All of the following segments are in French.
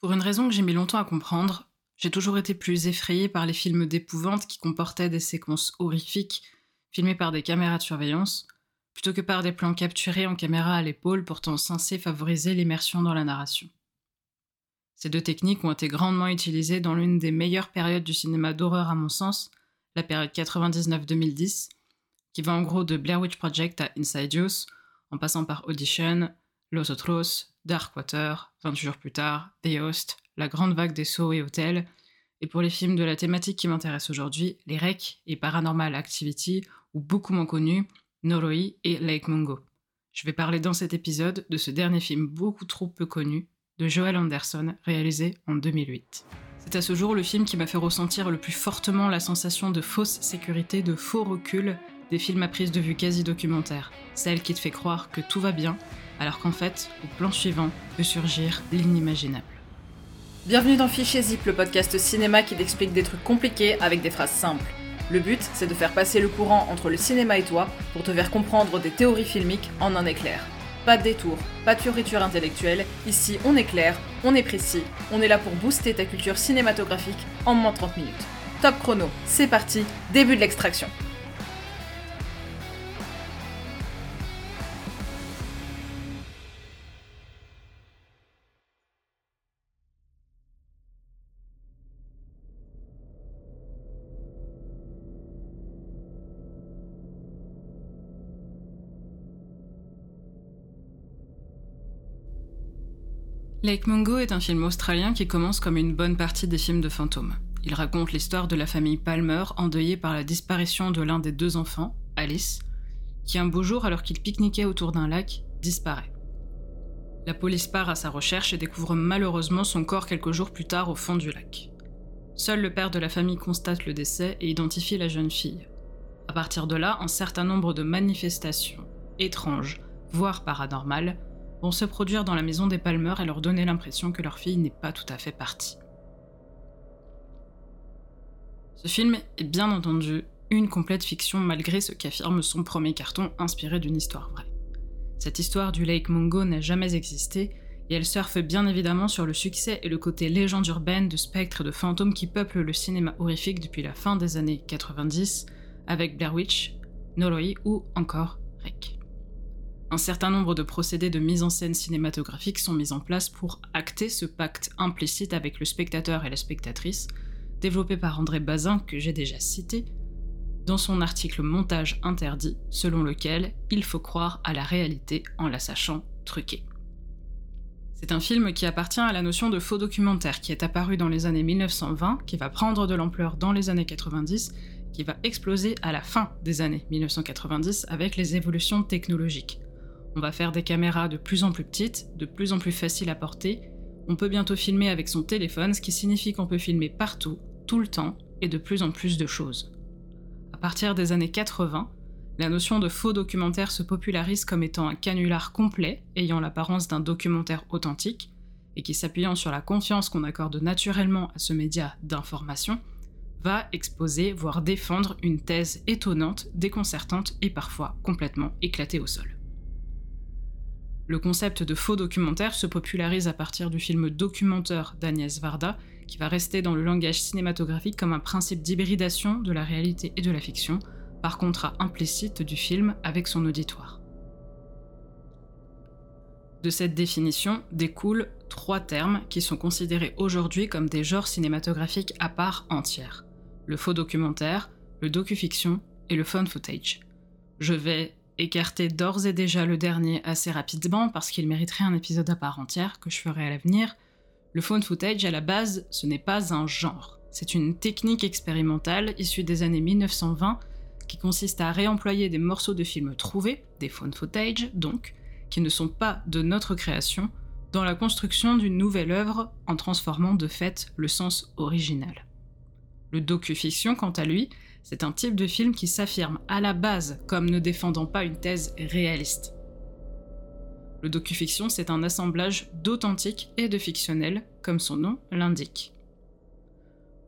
Pour une raison que j'ai mis longtemps à comprendre, j'ai toujours été plus effrayée par les films d'épouvante qui comportaient des séquences horrifiques filmées par des caméras de surveillance, plutôt que par des plans capturés en caméra à l'épaule pourtant censés favoriser l'immersion dans la narration. Ces deux techniques ont été grandement utilisées dans l'une des meilleures périodes du cinéma d'horreur à mon sens, la période 99-2010, qui va en gros de Blair Witch Project à Inside Use, en passant par Audition, Los Otros, Darkwater, 28 jours plus tard, The Host, La Grande Vague des Sauts et Hôtels, et pour les films de la thématique qui m'intéresse aujourd'hui, Les Rec et Paranormal Activity, ou beaucoup moins connus, Noroi et Lake Mungo. Je vais parler dans cet épisode de ce dernier film beaucoup trop peu connu de Joel Anderson, réalisé en 2008. C'est à ce jour le film qui m'a fait ressentir le plus fortement la sensation de fausse sécurité, de faux recul des films à prise de vue quasi documentaire, celle qui te fait croire que tout va bien alors qu'en fait, au plan suivant peut surgir l'inimaginable. Bienvenue dans Fichier Zip, le podcast cinéma qui t'explique des trucs compliqués avec des phrases simples. Le but, c'est de faire passer le courant entre le cinéma et toi pour te faire comprendre des théories filmiques en un éclair. Pas de détour, pas de fioriture intellectuelle, ici on est clair, on est précis, on est là pour booster ta culture cinématographique en moins de 30 minutes. Top chrono, c'est parti, début de l'extraction. Lake Mungo est un film australien qui commence comme une bonne partie des films de fantômes. Il raconte l'histoire de la famille Palmer endeuillée par la disparition de l'un des deux enfants, Alice, qui un beau jour, alors qu'il pique-niquait autour d'un lac, disparaît. La police part à sa recherche et découvre malheureusement son corps quelques jours plus tard au fond du lac. Seul le père de la famille constate le décès et identifie la jeune fille. À partir de là, un certain nombre de manifestations étranges, voire paranormales, vont se produire dans la maison des Palmer et leur donner l'impression que leur fille n'est pas tout à fait partie. Ce film est bien entendu une complète fiction malgré ce qu'affirme son premier carton inspiré d'une histoire vraie. Cette histoire du Lake Mungo n'a jamais existé et elle surfe bien évidemment sur le succès et le côté légende urbaine de spectres et de fantômes qui peuplent le cinéma horrifique depuis la fin des années 90 avec Blair Witch, Noroi ou encore Rec un certain nombre de procédés de mise en scène cinématographique sont mis en place pour acter ce pacte implicite avec le spectateur et la spectatrice, développé par André Bazin que j'ai déjà cité, dans son article Montage interdit, selon lequel il faut croire à la réalité en la sachant truquée. C'est un film qui appartient à la notion de faux documentaire qui est apparu dans les années 1920, qui va prendre de l'ampleur dans les années 90, qui va exploser à la fin des années 1990 avec les évolutions technologiques. On va faire des caméras de plus en plus petites, de plus en plus faciles à porter. On peut bientôt filmer avec son téléphone, ce qui signifie qu'on peut filmer partout, tout le temps, et de plus en plus de choses. À partir des années 80, la notion de faux documentaire se popularise comme étant un canular complet, ayant l'apparence d'un documentaire authentique, et qui s'appuyant sur la confiance qu'on accorde naturellement à ce média d'information, va exposer, voire défendre une thèse étonnante, déconcertante et parfois complètement éclatée au sol. Le concept de faux documentaire se popularise à partir du film documentaire d'Agnès Varda, qui va rester dans le langage cinématographique comme un principe d'hybridation de la réalité et de la fiction, par contrat implicite du film avec son auditoire. De cette définition découlent trois termes qui sont considérés aujourd'hui comme des genres cinématographiques à part entière. Le faux documentaire, le docu-fiction et le phone footage. Je vais écarter d'ores et déjà le dernier assez rapidement parce qu'il mériterait un épisode à part entière que je ferai à l'avenir. Le phone footage, à la base, ce n'est pas un genre. C'est une technique expérimentale issue des années 1920 qui consiste à réemployer des morceaux de films trouvés, des phone footage donc, qui ne sont pas de notre création, dans la construction d'une nouvelle œuvre en transformant de fait le sens original. Le docu-fiction, quant à lui, c'est un type de film qui s'affirme à la base comme ne défendant pas une thèse réaliste. Le docu-fiction, c'est un assemblage d'authentique et de fictionnel, comme son nom l'indique.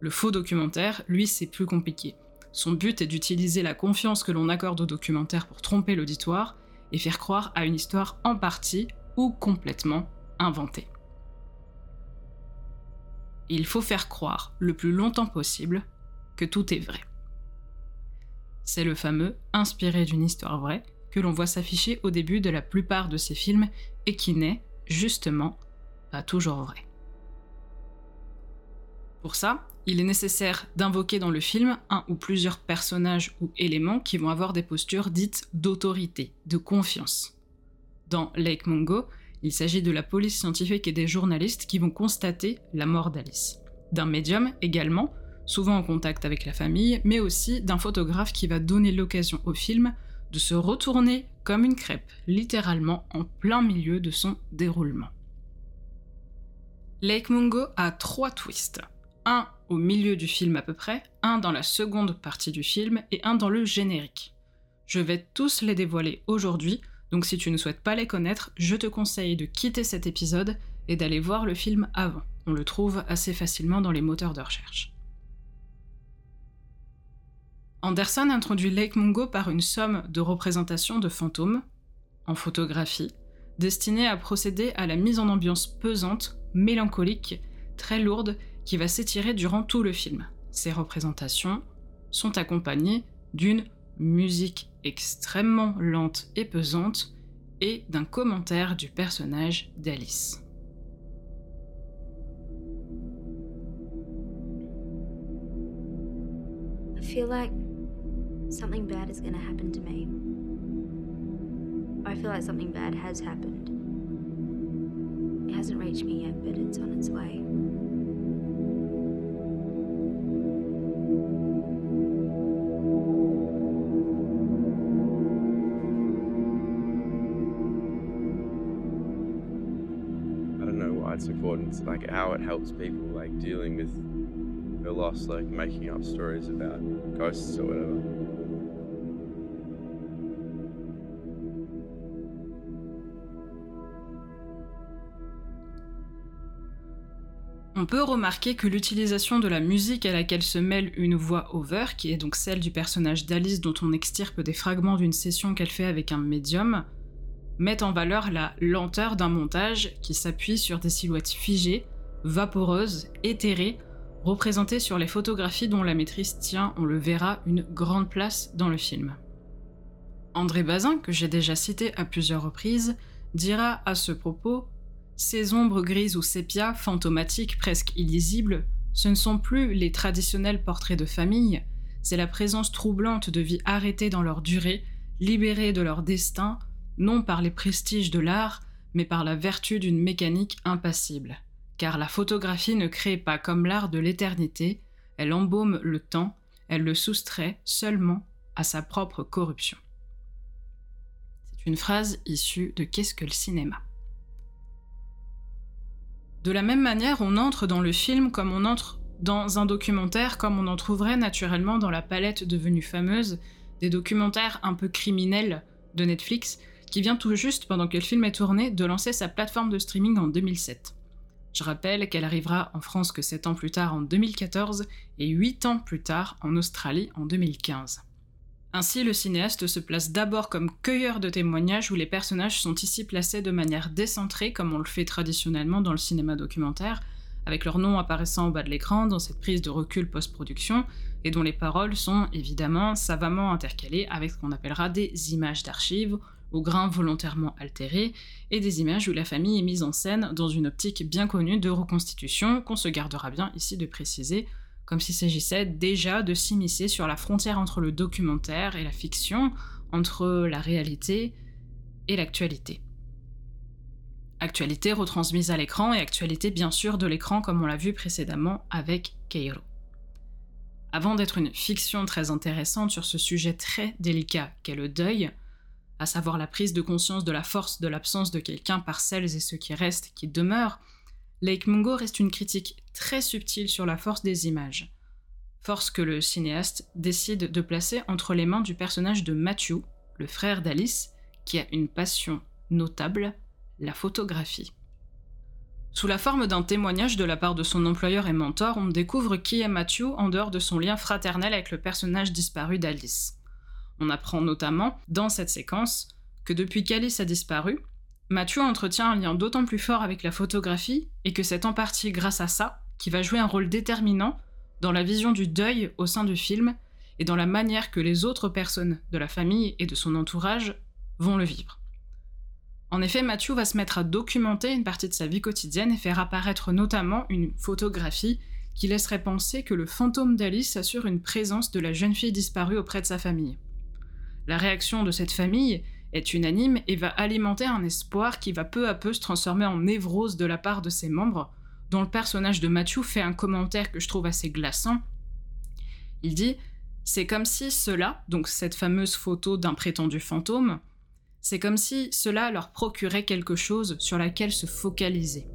Le faux documentaire, lui, c'est plus compliqué. Son but est d'utiliser la confiance que l'on accorde au documentaire pour tromper l'auditoire et faire croire à une histoire en partie ou complètement inventée. Il faut faire croire, le plus longtemps possible, que tout est vrai. C'est le fameux inspiré d'une histoire vraie que l'on voit s'afficher au début de la plupart de ces films et qui n'est, justement, pas toujours vrai. Pour ça, il est nécessaire d'invoquer dans le film un ou plusieurs personnages ou éléments qui vont avoir des postures dites d'autorité, de confiance. Dans Lake Mungo, il s'agit de la police scientifique et des journalistes qui vont constater la mort d'Alice. D'un médium également, souvent en contact avec la famille, mais aussi d'un photographe qui va donner l'occasion au film de se retourner comme une crêpe, littéralement en plein milieu de son déroulement. Lake Mungo a trois twists. Un au milieu du film à peu près, un dans la seconde partie du film et un dans le générique. Je vais tous les dévoiler aujourd'hui, donc si tu ne souhaites pas les connaître, je te conseille de quitter cet épisode et d'aller voir le film avant. On le trouve assez facilement dans les moteurs de recherche. Anderson introduit Lake Mungo par une somme de représentations de fantômes, en photographie, destinée à procéder à la mise en ambiance pesante, mélancolique, très lourde, qui va s'étirer durant tout le film. Ces représentations sont accompagnées d'une musique extrêmement lente et pesante et d'un commentaire du personnage d'Alice. Something bad is going to happen to me. I feel like something bad has happened. It hasn't reached me yet, but it's on its way. I don't know why it's important, like how it helps people like dealing with their loss, like making up stories about ghosts or whatever. On peut remarquer que l'utilisation de la musique à laquelle se mêle une voix over, qui est donc celle du personnage d'Alice dont on extirpe des fragments d'une session qu'elle fait avec un médium, met en valeur la lenteur d'un montage qui s'appuie sur des silhouettes figées, vaporeuses, éthérées, représentées sur les photographies dont la maîtrise tient, on le verra, une grande place dans le film. André Bazin, que j'ai déjà cité à plusieurs reprises, dira à ce propos ces ombres grises ou sépia, fantomatiques, presque illisibles, ce ne sont plus les traditionnels portraits de famille, c'est la présence troublante de vies arrêtées dans leur durée, libérées de leur destin, non par les prestiges de l'art, mais par la vertu d'une mécanique impassible. Car la photographie ne crée pas comme l'art de l'éternité, elle embaume le temps, elle le soustrait seulement à sa propre corruption. C'est une phrase issue de Qu'est-ce que le cinéma? De la même manière, on entre dans le film comme on entre dans un documentaire, comme on en trouverait naturellement dans la palette devenue fameuse des documentaires un peu criminels de Netflix, qui vient tout juste, pendant que le film est tourné, de lancer sa plateforme de streaming en 2007. Je rappelle qu'elle arrivera en France que 7 ans plus tard en 2014 et 8 ans plus tard en Australie en 2015. Ainsi, le cinéaste se place d'abord comme cueilleur de témoignages où les personnages sont ici placés de manière décentrée comme on le fait traditionnellement dans le cinéma documentaire, avec leur nom apparaissant au bas de l'écran dans cette prise de recul post-production, et dont les paroles sont évidemment savamment intercalées avec ce qu'on appellera des images d'archives, au grain volontairement altéré, et des images où la famille est mise en scène dans une optique bien connue de reconstitution qu'on se gardera bien ici de préciser comme s'il s'agissait déjà de s'immiscer sur la frontière entre le documentaire et la fiction, entre la réalité et l'actualité. Actualité retransmise à l'écran et actualité bien sûr de l'écran comme on l'a vu précédemment avec Keiro. Avant d'être une fiction très intéressante sur ce sujet très délicat qu'est le deuil, à savoir la prise de conscience de la force de l'absence de quelqu'un par celles et ceux qui restent, qui demeurent, Lake Mungo reste une critique très subtile sur la force des images. Force que le cinéaste décide de placer entre les mains du personnage de Matthew, le frère d'Alice, qui a une passion notable, la photographie. Sous la forme d'un témoignage de la part de son employeur et mentor, on découvre qui est Matthew en dehors de son lien fraternel avec le personnage disparu d'Alice. On apprend notamment, dans cette séquence, que depuis qu'Alice a disparu, Mathieu entretient un lien d'autant plus fort avec la photographie et que c'est en partie grâce à ça qui va jouer un rôle déterminant dans la vision du deuil au sein du film et dans la manière que les autres personnes de la famille et de son entourage vont le vivre. En effet, Matthew va se mettre à documenter une partie de sa vie quotidienne et faire apparaître notamment une photographie qui laisserait penser que le fantôme d'Alice assure une présence de la jeune fille disparue auprès de sa famille. La réaction de cette famille est unanime et va alimenter un espoir qui va peu à peu se transformer en névrose de la part de ses membres, dont le personnage de Matthew fait un commentaire que je trouve assez glaçant. Il dit C'est comme si cela, donc cette fameuse photo d'un prétendu fantôme, c'est comme si cela leur procurait quelque chose sur laquelle se focaliser.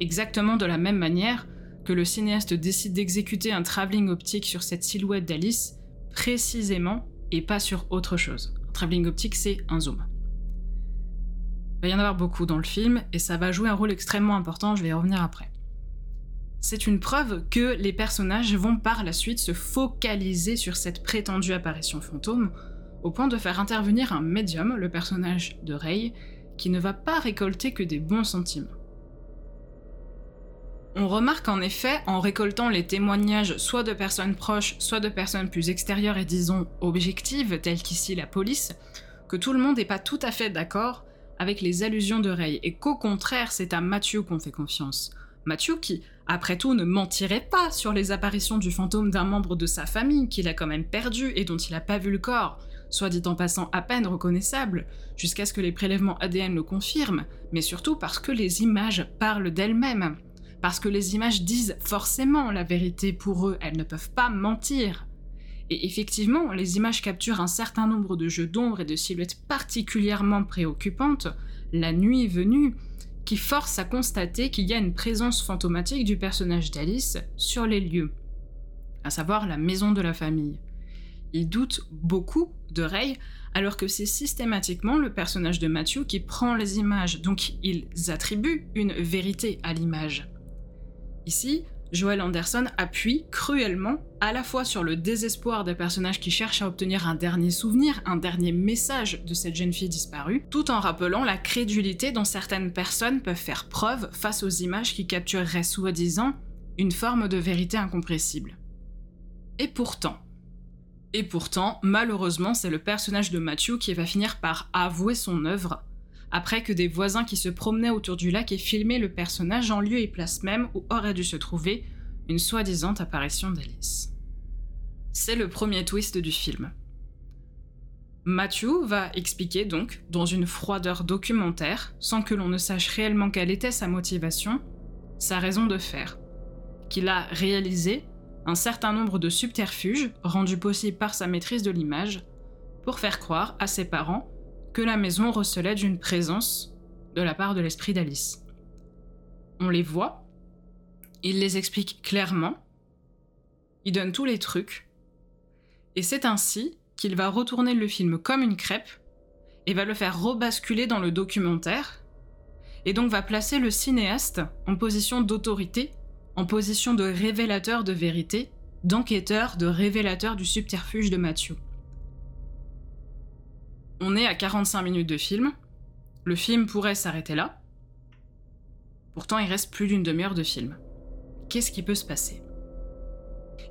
Exactement de la même manière que le cinéaste décide d'exécuter un travelling optique sur cette silhouette d'Alice, précisément et pas sur autre chose. Travelling optique, c'est un zoom. Il va y en avoir beaucoup dans le film et ça va jouer un rôle extrêmement important, je vais y revenir après. C'est une preuve que les personnages vont par la suite se focaliser sur cette prétendue apparition fantôme, au point de faire intervenir un médium, le personnage de Ray, qui ne va pas récolter que des bons sentiments. On remarque en effet, en récoltant les témoignages soit de personnes proches, soit de personnes plus extérieures et disons objectives, telles qu'ici la police, que tout le monde n'est pas tout à fait d'accord avec les allusions de et qu'au contraire, c'est à Matthew qu'on fait confiance. Matthew qui, après tout, ne mentirait pas sur les apparitions du fantôme d'un membre de sa famille qu'il a quand même perdu et dont il n'a pas vu le corps, soit dit en passant à peine reconnaissable, jusqu'à ce que les prélèvements ADN le confirment, mais surtout parce que les images parlent d'elles-mêmes parce que les images disent forcément la vérité pour eux, elles ne peuvent pas mentir. Et effectivement, les images capturent un certain nombre de jeux d'ombre et de silhouettes particulièrement préoccupantes, la nuit venue, qui forcent à constater qu'il y a une présence fantomatique du personnage d'Alice sur les lieux, à savoir la maison de la famille. Ils doutent beaucoup de Ray, alors que c'est systématiquement le personnage de Matthew qui prend les images, donc ils attribuent une vérité à l'image. Ici, Joel Anderson appuie cruellement à la fois sur le désespoir des personnages qui cherchent à obtenir un dernier souvenir, un dernier message de cette jeune fille disparue, tout en rappelant la crédulité dont certaines personnes peuvent faire preuve face aux images qui captureraient soi-disant une forme de vérité incompressible. Et pourtant, et pourtant, malheureusement, c'est le personnage de Matthew qui va finir par avouer son œuvre après que des voisins qui se promenaient autour du lac aient filmé le personnage en lieu et place même où aurait dû se trouver une soi-disant apparition d'Alice. C'est le premier twist du film. Matthew va expliquer donc, dans une froideur documentaire, sans que l'on ne sache réellement quelle était sa motivation, sa raison de faire, qu'il a réalisé un certain nombre de subterfuges rendus possibles par sa maîtrise de l'image pour faire croire à ses parents que la maison recelait d'une présence de la part de l'esprit d'Alice. On les voit, il les explique clairement, il donne tous les trucs, et c'est ainsi qu'il va retourner le film comme une crêpe et va le faire rebasculer dans le documentaire, et donc va placer le cinéaste en position d'autorité, en position de révélateur de vérité, d'enquêteur, de révélateur du subterfuge de Matthew. On est à 45 minutes de film. Le film pourrait s'arrêter là. Pourtant, il reste plus d'une demi-heure de film. Qu'est-ce qui peut se passer?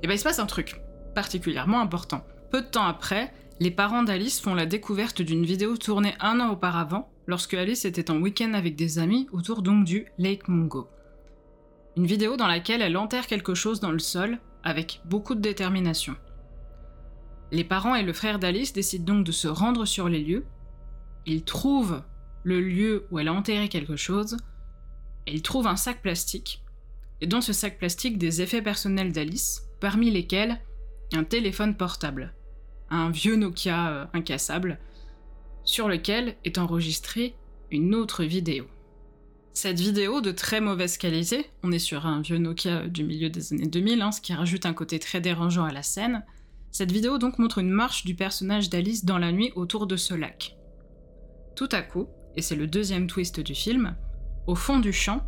Eh bien, il se passe un truc particulièrement important. Peu de temps après, les parents d'Alice font la découverte d'une vidéo tournée un an auparavant, lorsque Alice était en week-end avec des amis autour donc du Lake Mungo. Une vidéo dans laquelle elle enterre quelque chose dans le sol avec beaucoup de détermination. Les parents et le frère d'Alice décident donc de se rendre sur les lieux. Ils trouvent le lieu où elle a enterré quelque chose, et ils trouvent un sac plastique, et dans ce sac plastique des effets personnels d'Alice, parmi lesquels un téléphone portable, un vieux Nokia euh, incassable, sur lequel est enregistrée une autre vidéo. Cette vidéo de très mauvaise qualité, on est sur un vieux Nokia du milieu des années 2000, hein, ce qui rajoute un côté très dérangeant à la scène, cette vidéo donc montre une marche du personnage d'Alice dans la nuit autour de ce lac. Tout à coup, et c'est le deuxième twist du film, au fond du champ,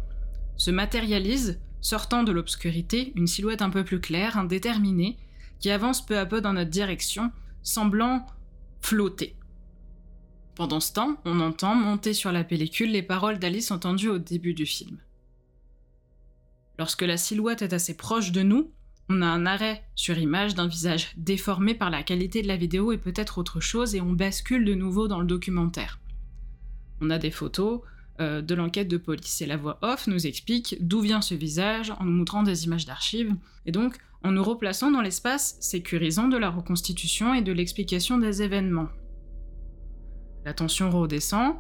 se matérialise, sortant de l'obscurité, une silhouette un peu plus claire, indéterminée, qui avance peu à peu dans notre direction, semblant flotter. Pendant ce temps, on entend monter sur la pellicule les paroles d'Alice entendues au début du film. Lorsque la silhouette est assez proche de nous, on a un arrêt sur image d'un visage déformé par la qualité de la vidéo et peut-être autre chose, et on bascule de nouveau dans le documentaire. On a des photos euh, de l'enquête de police et la voix off nous explique d'où vient ce visage en nous montrant des images d'archives, et donc en nous replaçant dans l'espace sécurisant de la reconstitution et de l'explication des événements. La tension redescend,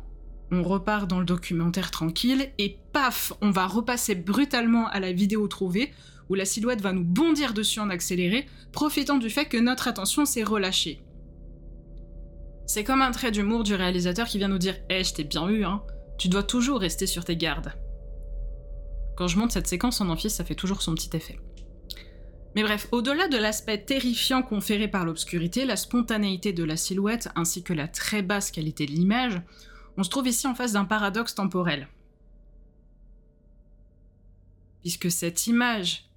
on repart dans le documentaire tranquille, et paf, on va repasser brutalement à la vidéo trouvée, où la silhouette va nous bondir dessus en accéléré, profitant du fait que notre attention s'est relâchée. C'est comme un trait d'humour du réalisateur qui vient nous dire Eh, je t'ai bien eu, hein, tu dois toujours rester sur tes gardes. Quand je monte cette séquence en amphi, ça fait toujours son petit effet. Mais bref, au-delà de l'aspect terrifiant conféré par l'obscurité, la spontanéité de la silhouette ainsi que la très basse qualité de l'image, on se trouve ici en face d'un paradoxe temporel. Puisque cette image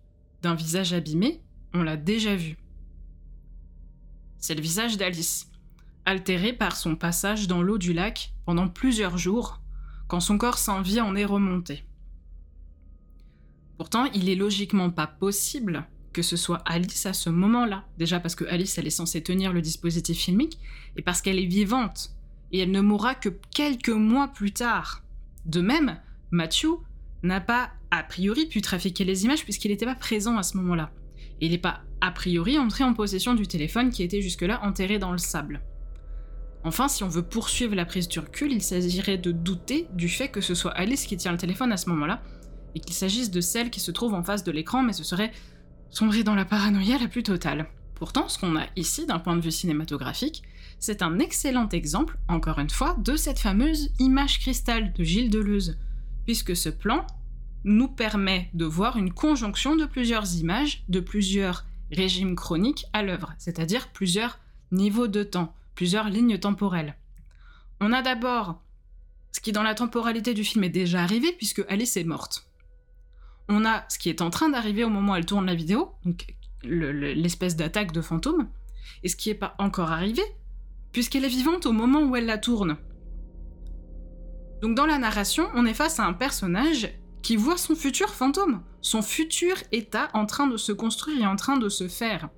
d'un visage abîmé, on l'a déjà vu. C'est le visage d'Alice, altéré par son passage dans l'eau du lac pendant plusieurs jours, quand son corps sans vie en est remonté. Pourtant, il est logiquement pas possible que ce soit Alice à ce moment-là. Déjà parce que Alice, elle est censée tenir le dispositif filmique, et parce qu'elle est vivante, et elle ne mourra que quelques mois plus tard. De même, Matthew n'a pas a priori pu trafiquer les images puisqu'il n'était pas présent à ce moment-là. Il n'est pas a priori entré en possession du téléphone qui était jusque-là enterré dans le sable. Enfin, si on veut poursuivre la prise du recul, il s'agirait de douter du fait que ce soit Alice qui tient le téléphone à ce moment-là, et qu'il s'agisse de celle qui se trouve en face de l'écran, mais ce serait sombrer dans la paranoïa la plus totale. Pourtant, ce qu'on a ici d'un point de vue cinématographique, c'est un excellent exemple, encore une fois, de cette fameuse image cristal de Gilles Deleuze, puisque ce plan nous permet de voir une conjonction de plusieurs images, de plusieurs régimes chroniques à l'œuvre, c'est-à-dire plusieurs niveaux de temps, plusieurs lignes temporelles. On a d'abord ce qui dans la temporalité du film est déjà arrivé puisque Alice est morte. On a ce qui est en train d'arriver au moment où elle tourne la vidéo, donc l'espèce d'attaque de fantôme, et ce qui n'est pas encore arrivé puisqu'elle est vivante au moment où elle la tourne. Donc dans la narration, on est face à un personnage qui voit son futur fantôme, son futur état en train de se construire et en train de se faire.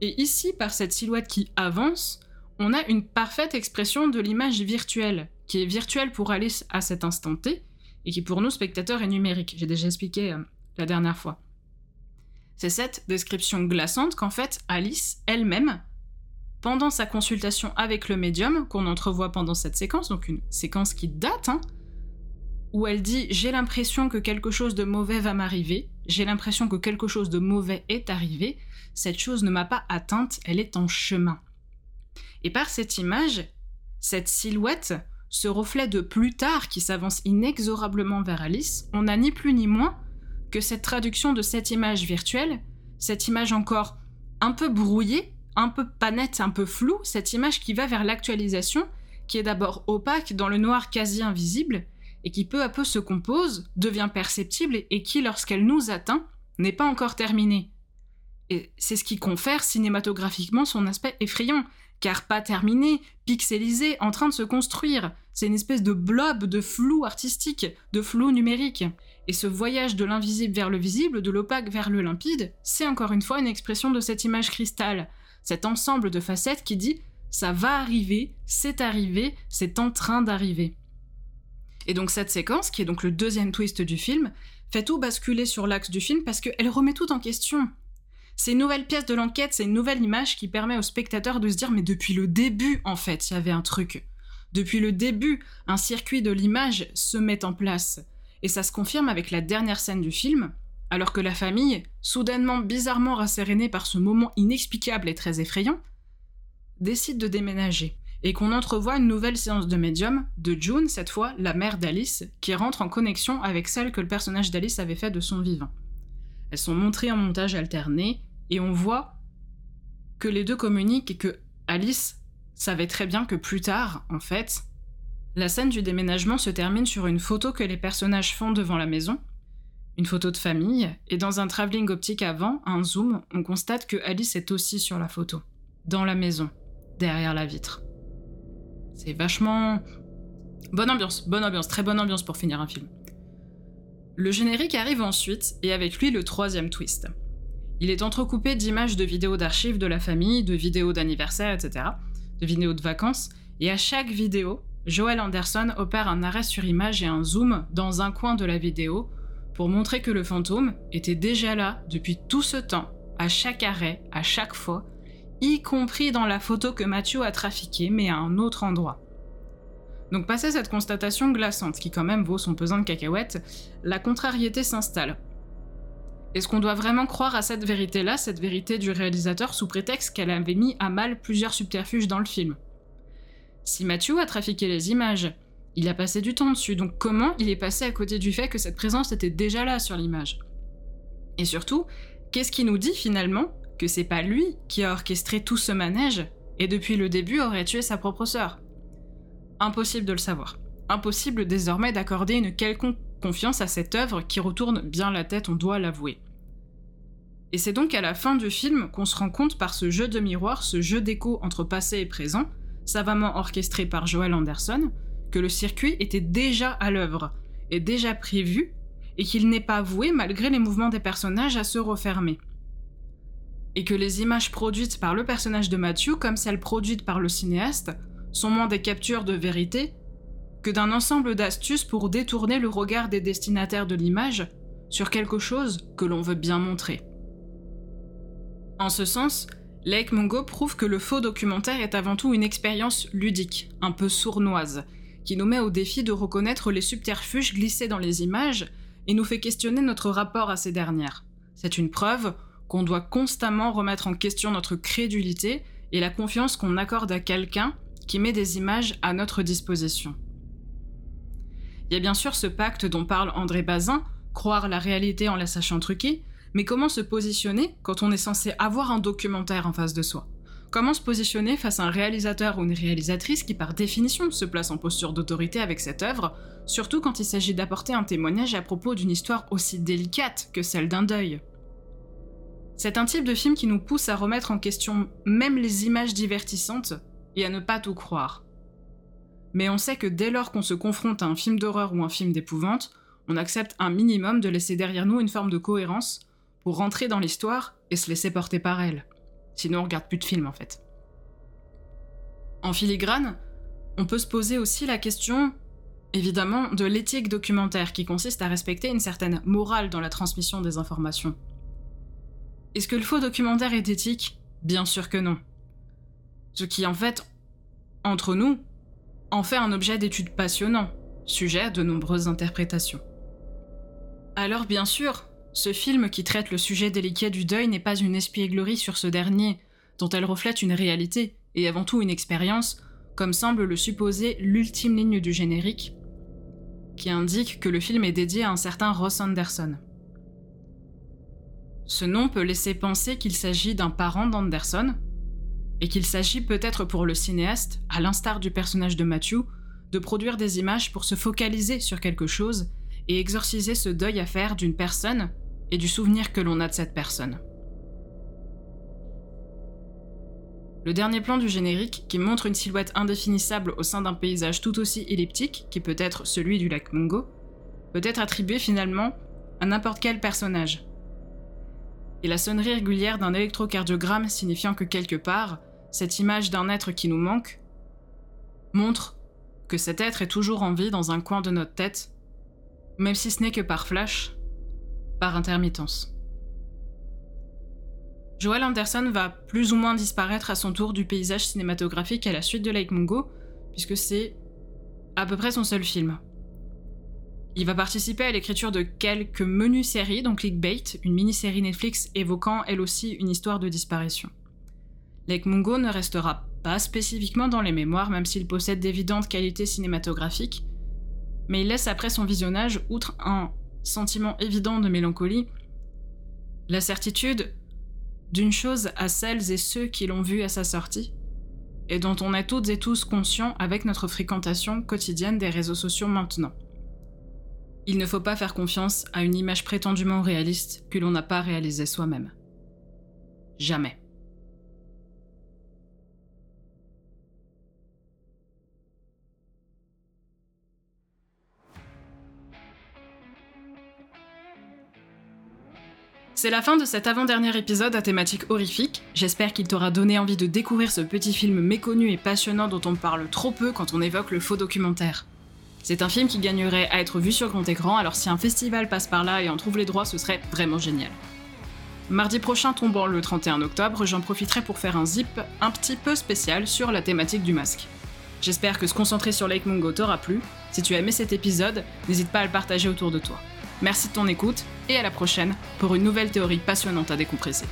Et ici, par cette silhouette qui avance, on a une parfaite expression de l'image virtuelle, qui est virtuelle pour Alice à cet instant T, et qui pour nous spectateurs est numérique. J'ai déjà expliqué euh, la dernière fois. C'est cette description glaçante qu'en fait Alice elle-même, pendant sa consultation avec le médium, qu'on entrevoit pendant cette séquence, donc une séquence qui date, hein, où elle dit J'ai l'impression que quelque chose de mauvais va m'arriver, j'ai l'impression que quelque chose de mauvais est arrivé, cette chose ne m'a pas atteinte, elle est en chemin. Et par cette image, cette silhouette, ce reflet de plus tard qui s'avance inexorablement vers Alice, on n'a ni plus ni moins que cette traduction de cette image virtuelle, cette image encore un peu brouillée, un peu pas nette, un peu floue, cette image qui va vers l'actualisation, qui est d'abord opaque dans le noir quasi invisible, et qui peu à peu se compose, devient perceptible et qui, lorsqu'elle nous atteint, n'est pas encore terminée. Et c'est ce qui confère cinématographiquement son aspect effrayant, car pas terminé, pixelisé, en train de se construire. C'est une espèce de blob de flou artistique, de flou numérique. Et ce voyage de l'invisible vers le visible, de l'opaque vers le limpide, c'est encore une fois une expression de cette image cristal, cet ensemble de facettes qui dit ça va arriver, c'est arrivé, c'est en train d'arriver. Et donc cette séquence, qui est donc le deuxième twist du film, fait tout basculer sur l'axe du film parce qu'elle remet tout en question. C'est une nouvelle pièce de l'enquête, c'est une nouvelle image qui permet au spectateur de se dire mais depuis le début en fait il y avait un truc. Depuis le début, un circuit de l'image se met en place. Et ça se confirme avec la dernière scène du film, alors que la famille, soudainement bizarrement rassérénée par ce moment inexplicable et très effrayant, décide de déménager et qu'on entrevoit une nouvelle séance de médium de June, cette fois la mère d'Alice, qui rentre en connexion avec celle que le personnage d'Alice avait fait de son vivant. Elles sont montrées en montage alterné et on voit que les deux communiquent et que Alice savait très bien que plus tard, en fait, la scène du déménagement se termine sur une photo que les personnages font devant la maison, une photo de famille, et dans un travelling optique avant, un zoom, on constate que Alice est aussi sur la photo, dans la maison, derrière la vitre. C'est vachement. Bonne ambiance, bonne ambiance, très bonne ambiance pour finir un film. Le générique arrive ensuite, et avec lui le troisième twist. Il est entrecoupé d'images de vidéos d'archives de la famille, de vidéos d'anniversaire, etc., de vidéos de vacances, et à chaque vidéo, Joel Anderson opère un arrêt sur image et un zoom dans un coin de la vidéo pour montrer que le fantôme était déjà là depuis tout ce temps, à chaque arrêt, à chaque fois, y compris dans la photo que Mathieu a trafiquée, mais à un autre endroit. Donc passé cette constatation glaçante, qui quand même vaut son pesant de cacahuètes, la contrariété s'installe. Est-ce qu'on doit vraiment croire à cette vérité-là, cette vérité du réalisateur, sous prétexte qu'elle avait mis à mal plusieurs subterfuges dans le film? Si Mathieu a trafiqué les images, il a passé du temps dessus, donc comment il est passé à côté du fait que cette présence était déjà là sur l'image? Et surtout, qu'est-ce qui nous dit finalement que c'est pas lui qui a orchestré tout ce manège et depuis le début aurait tué sa propre sœur? Impossible de le savoir. Impossible désormais d'accorder une quelconque confiance à cette œuvre qui retourne bien la tête, on doit l'avouer. Et c'est donc à la fin du film qu'on se rend compte par ce jeu de miroir, ce jeu d'écho entre passé et présent, savamment orchestré par Joel Anderson, que le circuit était déjà à l'œuvre, et déjà prévu, et qu'il n'est pas voué, malgré les mouvements des personnages, à se refermer. Et que les images produites par le personnage de Matthew, comme celles produites par le cinéaste, sont moins des captures de vérité que d'un ensemble d'astuces pour détourner le regard des destinataires de l'image sur quelque chose que l'on veut bien montrer. En ce sens, Lake Mungo prouve que le faux documentaire est avant tout une expérience ludique, un peu sournoise, qui nous met au défi de reconnaître les subterfuges glissés dans les images et nous fait questionner notre rapport à ces dernières. C'est une preuve qu'on doit constamment remettre en question notre crédulité et la confiance qu'on accorde à quelqu'un qui met des images à notre disposition. Il y a bien sûr ce pacte dont parle André Bazin, croire la réalité en la sachant truquer, mais comment se positionner quand on est censé avoir un documentaire en face de soi? Comment se positionner face à un réalisateur ou une réalisatrice qui par définition se place en posture d'autorité avec cette œuvre, surtout quand il s'agit d'apporter un témoignage à propos d'une histoire aussi délicate que celle d'un deuil? C'est un type de film qui nous pousse à remettre en question même les images divertissantes et à ne pas tout croire. Mais on sait que dès lors qu'on se confronte à un film d'horreur ou un film d'épouvante, on accepte un minimum de laisser derrière nous une forme de cohérence pour rentrer dans l'histoire et se laisser porter par elle. Sinon on regarde plus de films en fait. En filigrane, on peut se poser aussi la question, évidemment, de l'éthique documentaire qui consiste à respecter une certaine morale dans la transmission des informations. Est-ce que le faux documentaire est éthique? Bien sûr que non. Ce qui en fait, entre nous, en fait un objet d'étude passionnant, sujet de nombreuses interprétations. Alors bien sûr, ce film qui traite le sujet délicat du deuil n'est pas une espièglerie sur ce dernier, dont elle reflète une réalité, et avant tout une expérience, comme semble le supposer l'ultime ligne du générique, qui indique que le film est dédié à un certain Ross Anderson. Ce nom peut laisser penser qu'il s'agit d'un parent d'Anderson, et qu'il s'agit peut-être pour le cinéaste, à l'instar du personnage de Matthew, de produire des images pour se focaliser sur quelque chose et exorciser ce deuil à faire d'une personne et du souvenir que l'on a de cette personne. Le dernier plan du générique, qui montre une silhouette indéfinissable au sein d'un paysage tout aussi elliptique, qui peut être celui du lac Mungo, peut être attribué finalement à n'importe quel personnage. Et la sonnerie régulière d'un électrocardiogramme signifiant que quelque part, cette image d'un être qui nous manque, montre que cet être est toujours en vie dans un coin de notre tête, même si ce n'est que par flash, par intermittence. Joel Anderson va plus ou moins disparaître à son tour du paysage cinématographique à la suite de Lake Mungo, puisque c'est à peu près son seul film. Il va participer à l'écriture de quelques menus séries, donc Clickbait, une mini-série Netflix évoquant elle aussi une histoire de disparition. Lake Mungo ne restera pas spécifiquement dans les mémoires, même s'il possède d'évidentes qualités cinématographiques, mais il laisse après son visionnage, outre un sentiment évident de mélancolie, la certitude d'une chose à celles et ceux qui l'ont vu à sa sortie, et dont on est toutes et tous conscients avec notre fréquentation quotidienne des réseaux sociaux maintenant. Il ne faut pas faire confiance à une image prétendument réaliste que l'on n'a pas réalisée soi-même. Jamais. C'est la fin de cet avant-dernier épisode à thématique horrifique. J'espère qu'il t'aura donné envie de découvrir ce petit film méconnu et passionnant dont on parle trop peu quand on évoque le faux documentaire. C'est un film qui gagnerait à être vu sur grand écran, alors si un festival passe par là et en trouve les droits, ce serait vraiment génial. Mardi prochain tombant le 31 octobre, j'en profiterai pour faire un zip un petit peu spécial sur la thématique du masque. J'espère que se concentrer sur Lake Mungo t'aura plu. Si tu as aimé cet épisode, n'hésite pas à le partager autour de toi. Merci de ton écoute et à la prochaine pour une nouvelle théorie passionnante à décompresser.